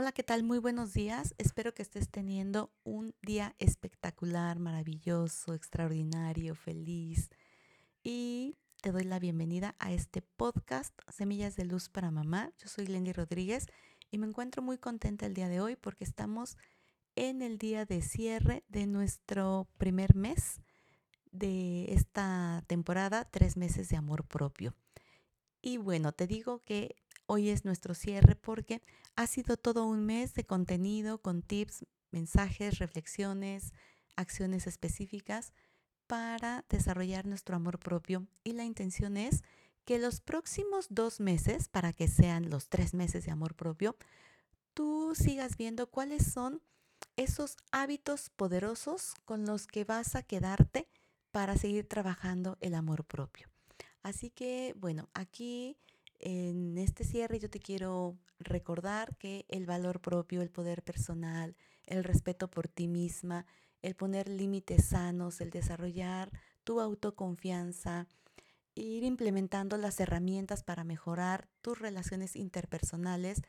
Hola, ¿qué tal? Muy buenos días. Espero que estés teniendo un día espectacular, maravilloso, extraordinario, feliz. Y te doy la bienvenida a este podcast Semillas de Luz para Mamá. Yo soy Lendy Rodríguez y me encuentro muy contenta el día de hoy porque estamos en el día de cierre de nuestro primer mes de esta temporada, tres meses de amor propio. Y bueno, te digo que hoy es nuestro cierre porque ha sido todo un mes de contenido con tips, mensajes, reflexiones, acciones específicas para desarrollar nuestro amor propio. Y la intención es que los próximos dos meses, para que sean los tres meses de amor propio, tú sigas viendo cuáles son esos hábitos poderosos con los que vas a quedarte para seguir trabajando el amor propio. Así que, bueno, aquí en este cierre yo te quiero recordar que el valor propio, el poder personal, el respeto por ti misma, el poner límites sanos, el desarrollar tu autoconfianza, ir implementando las herramientas para mejorar tus relaciones interpersonales,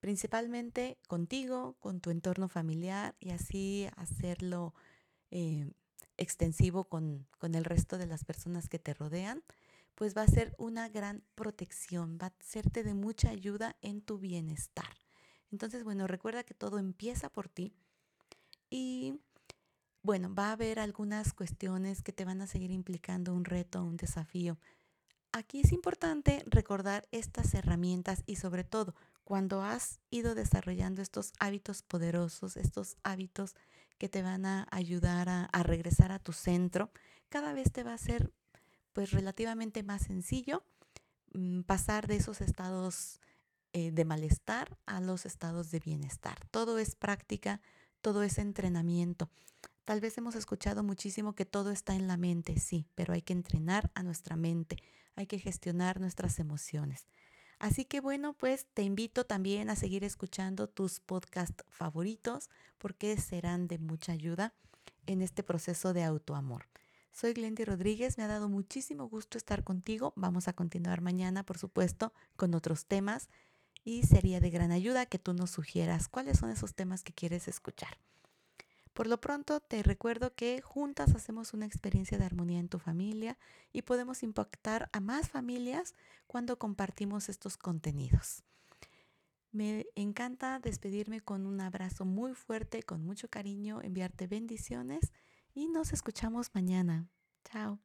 principalmente contigo, con tu entorno familiar y así hacerlo eh, extensivo con, con el resto de las personas que te rodean pues va a ser una gran protección, va a serte de mucha ayuda en tu bienestar. Entonces, bueno, recuerda que todo empieza por ti y bueno, va a haber algunas cuestiones que te van a seguir implicando un reto, un desafío. Aquí es importante recordar estas herramientas y sobre todo cuando has ido desarrollando estos hábitos poderosos, estos hábitos que te van a ayudar a, a regresar a tu centro, cada vez te va a ser pues relativamente más sencillo mm, pasar de esos estados eh, de malestar a los estados de bienestar. Todo es práctica, todo es entrenamiento. Tal vez hemos escuchado muchísimo que todo está en la mente, sí, pero hay que entrenar a nuestra mente, hay que gestionar nuestras emociones. Así que bueno, pues te invito también a seguir escuchando tus podcasts favoritos porque serán de mucha ayuda en este proceso de autoamor. Soy Glendy Rodríguez, me ha dado muchísimo gusto estar contigo. Vamos a continuar mañana, por supuesto, con otros temas y sería de gran ayuda que tú nos sugieras cuáles son esos temas que quieres escuchar. Por lo pronto, te recuerdo que juntas hacemos una experiencia de armonía en tu familia y podemos impactar a más familias cuando compartimos estos contenidos. Me encanta despedirme con un abrazo muy fuerte, con mucho cariño, enviarte bendiciones y nos escuchamos mañana. Chao.